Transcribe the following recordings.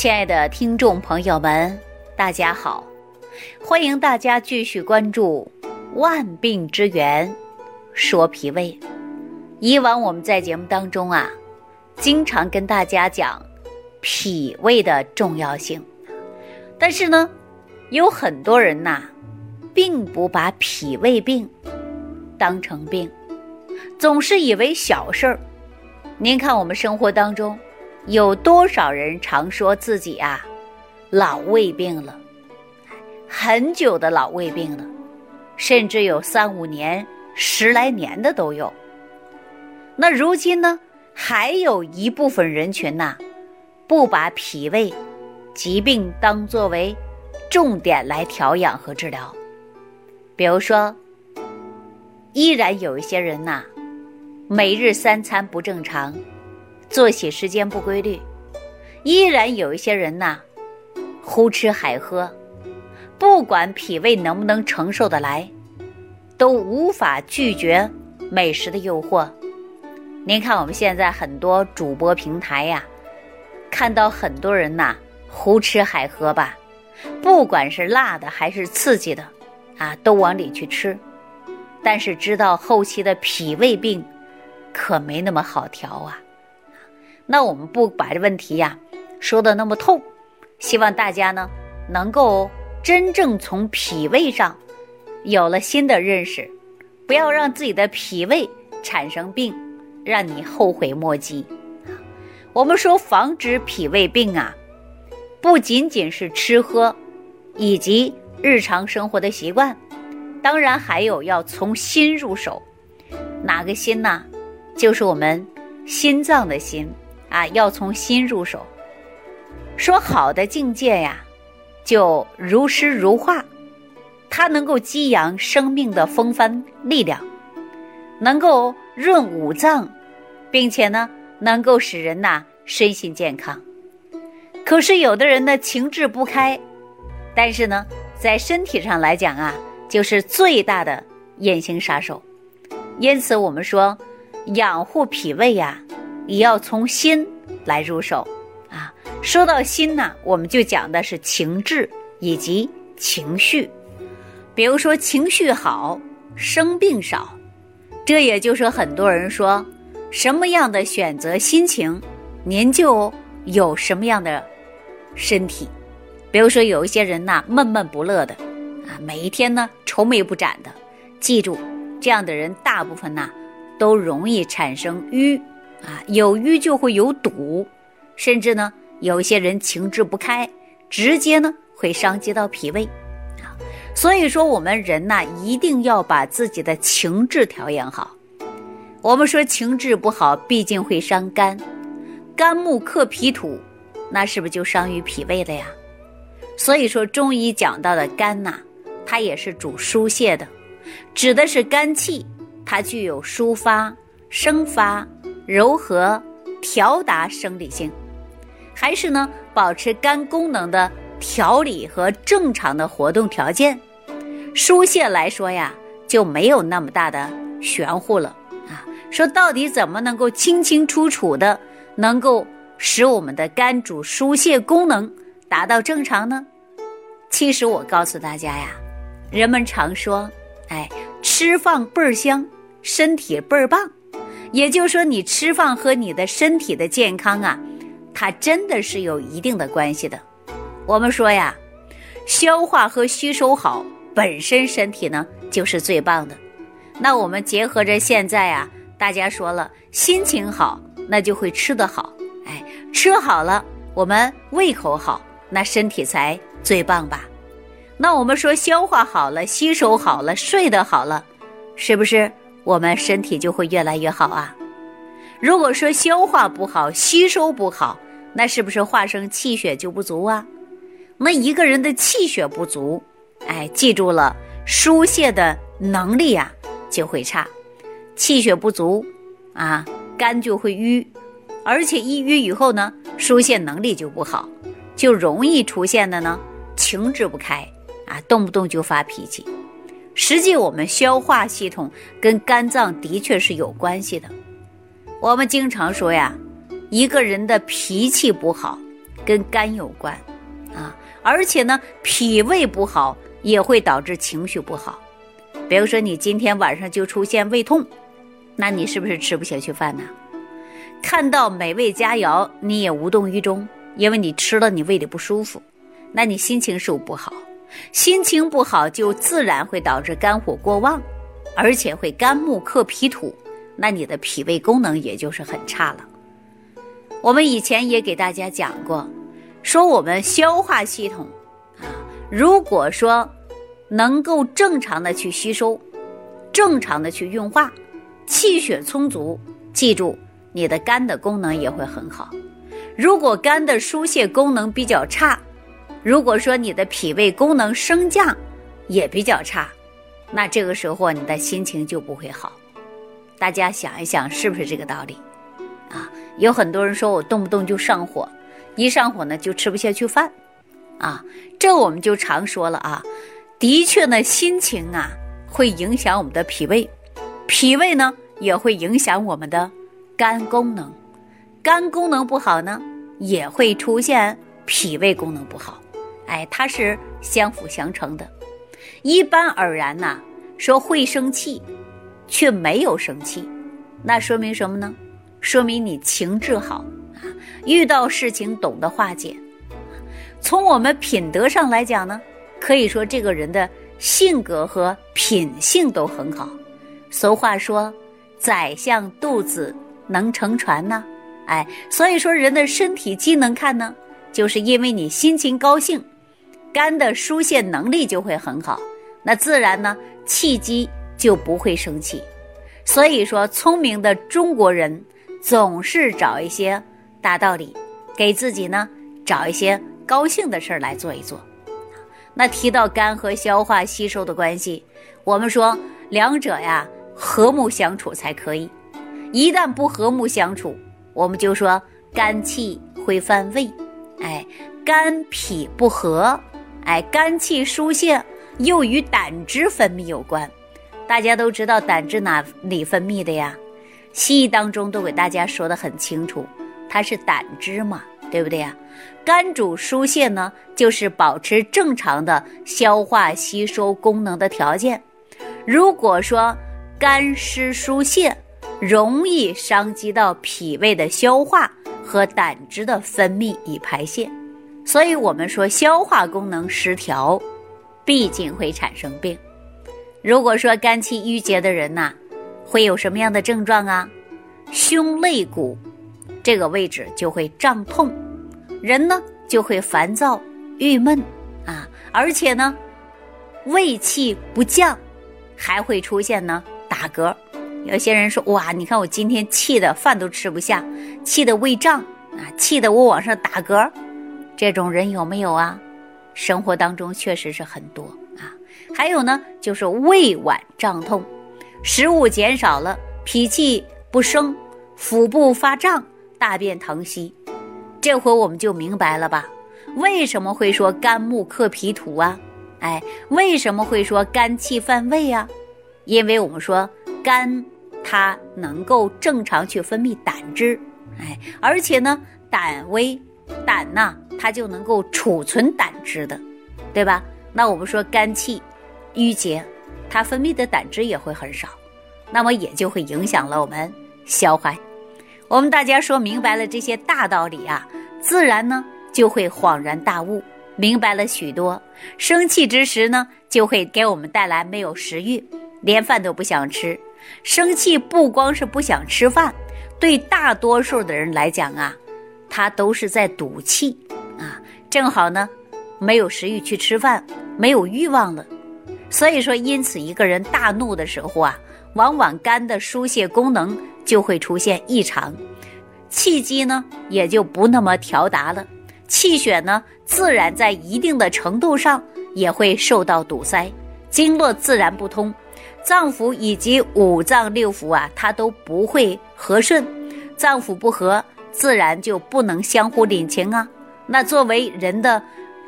亲爱的听众朋友们，大家好！欢迎大家继续关注《万病之源说脾胃》。以往我们在节目当中啊，经常跟大家讲脾胃的重要性，但是呢，有很多人呐，并不把脾胃病当成病，总是以为小事儿。您看我们生活当中。有多少人常说自己啊，老胃病了，很久的老胃病了，甚至有三五年、十来年的都有。那如今呢，还有一部分人群呐，不把脾胃疾病当作为重点来调养和治疗。比如说，依然有一些人呐，每日三餐不正常。作息时间不规律，依然有一些人呐，胡吃海喝，不管脾胃能不能承受得来，都无法拒绝美食的诱惑。您看我们现在很多主播平台呀，看到很多人呐胡吃海喝吧，不管是辣的还是刺激的，啊，都往里去吃，但是知道后期的脾胃病可没那么好调啊。那我们不把这问题呀说的那么透，希望大家呢能够真正从脾胃上有了新的认识，不要让自己的脾胃产生病，让你后悔莫及。我们说防止脾胃病啊，不仅仅是吃喝以及日常生活的习惯，当然还有要从心入手。哪个心呢？就是我们心脏的心。啊，要从心入手。说好的境界呀，就如诗如画，它能够激扬生命的风帆力量，能够润五脏，并且呢，能够使人呐身心健康。可是有的人呢情志不开，但是呢，在身体上来讲啊，就是最大的隐形杀手。因此，我们说养护脾胃呀。也要从心来入手啊！说到心呢，我们就讲的是情志以及情绪。比如说情绪好，生病少。这也就是很多人说，什么样的选择心情，您就有什么样的身体。比如说有一些人呐，闷闷不乐的啊，每一天呢愁眉不展的。记住，这样的人大部分呐，都容易产生瘀。啊，有瘀就会有堵，甚至呢，有些人情志不开，直接呢会伤及到脾胃，啊，所以说我们人呐，一定要把自己的情志调养好。我们说情志不好，毕竟会伤肝，肝木克脾土，那是不是就伤于脾胃了呀？所以说中医讲到的肝呐，它也是主疏泄的，指的是肝气，它具有抒发、生发。柔和、调达生理性，还是呢保持肝功能的调理和正常的活动条件。疏泄来说呀，就没有那么大的玄乎了啊。说到底怎么能够清清楚楚的能够使我们的肝主疏泄功能达到正常呢？其实我告诉大家呀，人们常说，哎，吃饭倍儿香，身体倍儿棒。也就是说，你吃饭和你的身体的健康啊，它真的是有一定的关系的。我们说呀，消化和吸收好，本身身体呢就是最棒的。那我们结合着现在啊，大家说了，心情好，那就会吃得好。哎，吃好了，我们胃口好，那身体才最棒吧？那我们说消化好了，吸收好了，睡得好了，是不是？我们身体就会越来越好啊！如果说消化不好、吸收不好，那是不是化生气血就不足啊？那一个人的气血不足，哎，记住了，疏泄的能力啊就会差，气血不足啊，肝就会瘀，而且一瘀以后呢，疏泄能力就不好，就容易出现的呢情志不开啊，动不动就发脾气。实际我们消化系统跟肝脏的确是有关系的。我们经常说呀，一个人的脾气不好，跟肝有关啊。而且呢，脾胃不好也会导致情绪不好。比如说，你今天晚上就出现胃痛，那你是不是吃不下去饭呢？看到美味佳肴，你也无动于衷，因为你吃了你胃里不舒服，那你心情是不是不好？心情不好就自然会导致肝火过旺，而且会肝木克脾土，那你的脾胃功能也就是很差了。我们以前也给大家讲过，说我们消化系统啊，如果说。能够正常的去吸收，正常的去运化，气血充足，记住你的肝的功能也会很好。如果肝的疏泄功能比较差，如果说你的脾胃功能升降也比较差，那这个时候你的心情就不会好。大家想一想，是不是这个道理？啊，有很多人说我动不动就上火，一上火呢就吃不下去饭，啊，这我们就常说了啊。的确呢，心情啊会影响我们的脾胃，脾胃呢也会影响我们的肝功能，肝功能不好呢，也会出现脾胃功能不好。哎，它是相辅相成的。一般而言呐，说会生气，却没有生气，那说明什么呢？说明你情志好啊，遇到事情懂得化解。从我们品德上来讲呢。可以说，这个人的性格和品性都很好。俗话说：“宰相肚子能撑船呢。”哎，所以说人的身体机能看呢，就是因为你心情高兴，肝的疏泄能力就会很好，那自然呢气机就不会生气。所以说，聪明的中国人总是找一些大道理，给自己呢找一些高兴的事儿来做一做。那提到肝和消化吸收的关系，我们说两者呀和睦相处才可以。一旦不和睦相处，我们就说肝气会犯胃，哎，肝脾不和，哎，肝气疏泄又与胆汁分泌有关。大家都知道胆汁哪里分泌的呀？西医当中都给大家说的很清楚，它是胆汁嘛。对不对呀？肝主疏泄呢，就是保持正常的消化吸收功能的条件。如果说肝失疏泄，容易伤及到脾胃的消化和胆汁的分泌与排泄。所以，我们说消化功能失调，必定会产生病。如果说肝气郁结的人呐，会有什么样的症状啊？胸肋骨。这个位置就会胀痛，人呢就会烦躁、郁闷啊，而且呢，胃气不降，还会出现呢打嗝。有些人说：“哇，你看我今天气的饭都吃不下，气的胃胀啊，气的我往上打嗝。”这种人有没有啊？生活当中确实是很多啊。还有呢，就是胃脘胀痛，食物减少了，脾气不升，腹部发胀。大便溏稀，这回我们就明白了吧？为什么会说肝木克脾土啊？哎，为什么会说肝气犯胃啊？因为我们说肝它能够正常去分泌胆汁，哎，而且呢，胆微，胆呐，它就能够储存胆汁的，对吧？那我们说肝气郁结，它分泌的胆汁也会很少，那么也就会影响了我们消化。我们大家说明白了这些大道理啊，自然呢就会恍然大悟，明白了许多。生气之时呢，就会给我们带来没有食欲，连饭都不想吃。生气不光是不想吃饭，对大多数的人来讲啊，他都是在赌气啊，正好呢没有食欲去吃饭，没有欲望了。所以说，因此一个人大怒的时候啊，往往肝的疏泄功能。就会出现异常，气机呢也就不那么调达了，气血呢自然在一定的程度上也会受到堵塞，经络自然不通，脏腑以及五脏六腑啊，它都不会和顺，脏腑不和，自然就不能相互领情啊。那作为人的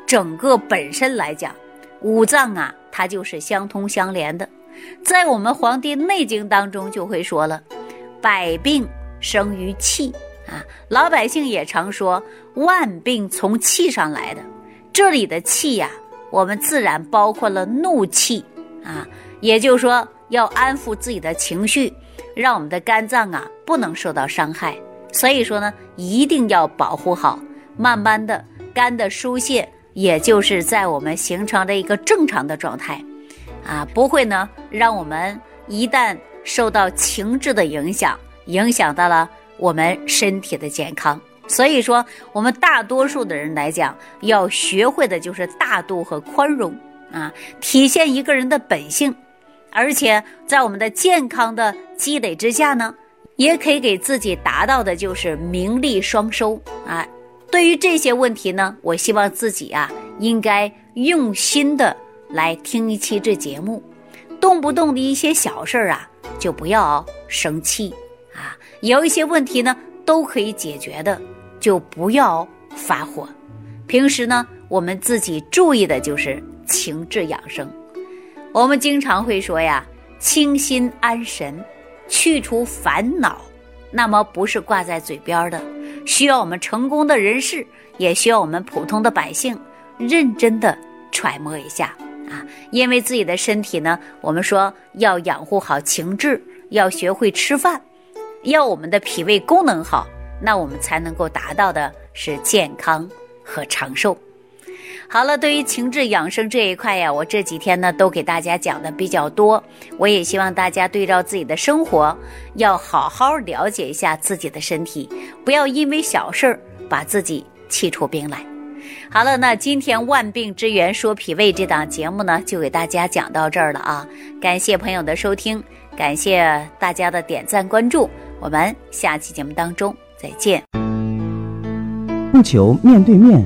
整个本身来讲，五脏啊，它就是相通相连的，在我们《黄帝内经》当中就会说了。百病生于气，啊，老百姓也常说万病从气上来的，这里的气呀，我们自然包括了怒气啊，也就是说要安抚自己的情绪，让我们的肝脏啊不能受到伤害。所以说呢，一定要保护好，慢慢的肝的疏泄，也就是在我们形成的一个正常的状态，啊，不会呢让我们一旦受到情志的影响，影响到了。我们身体的健康，所以说我们大多数的人来讲，要学会的就是大度和宽容。啊，体现一个人的本性，而且在我们的健康的积累之下呢，也可以给自己达到的就是名利双收啊。对于这些问题呢，我希望自己啊，应该用心的来听一期这节目，动不动的一些小事儿啊，就不要生气啊。有一些问题呢，都可以解决的，就不要发火。平时呢，我们自己注意的就是情志养生。我们经常会说呀，清心安神，去除烦恼。那么不是挂在嘴边的，需要我们成功的人士，也需要我们普通的百姓，认真的揣摩一下啊。因为自己的身体呢，我们说要养护好情志，要学会吃饭。要我们的脾胃功能好，那我们才能够达到的是健康和长寿。好了，对于情志养生这一块呀，我这几天呢都给大家讲的比较多。我也希望大家对照自己的生活，要好好了解一下自己的身体，不要因为小事儿把自己气出病来。好了，那今天万病之源说脾胃这档节目呢，就给大家讲到这儿了啊！感谢朋友的收听，感谢大家的点赞关注。我们下期节目当中再见。不求面对面，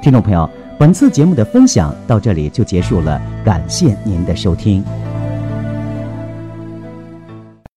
听众朋友，本次节目的分享到这里就结束了，感谢您的收听。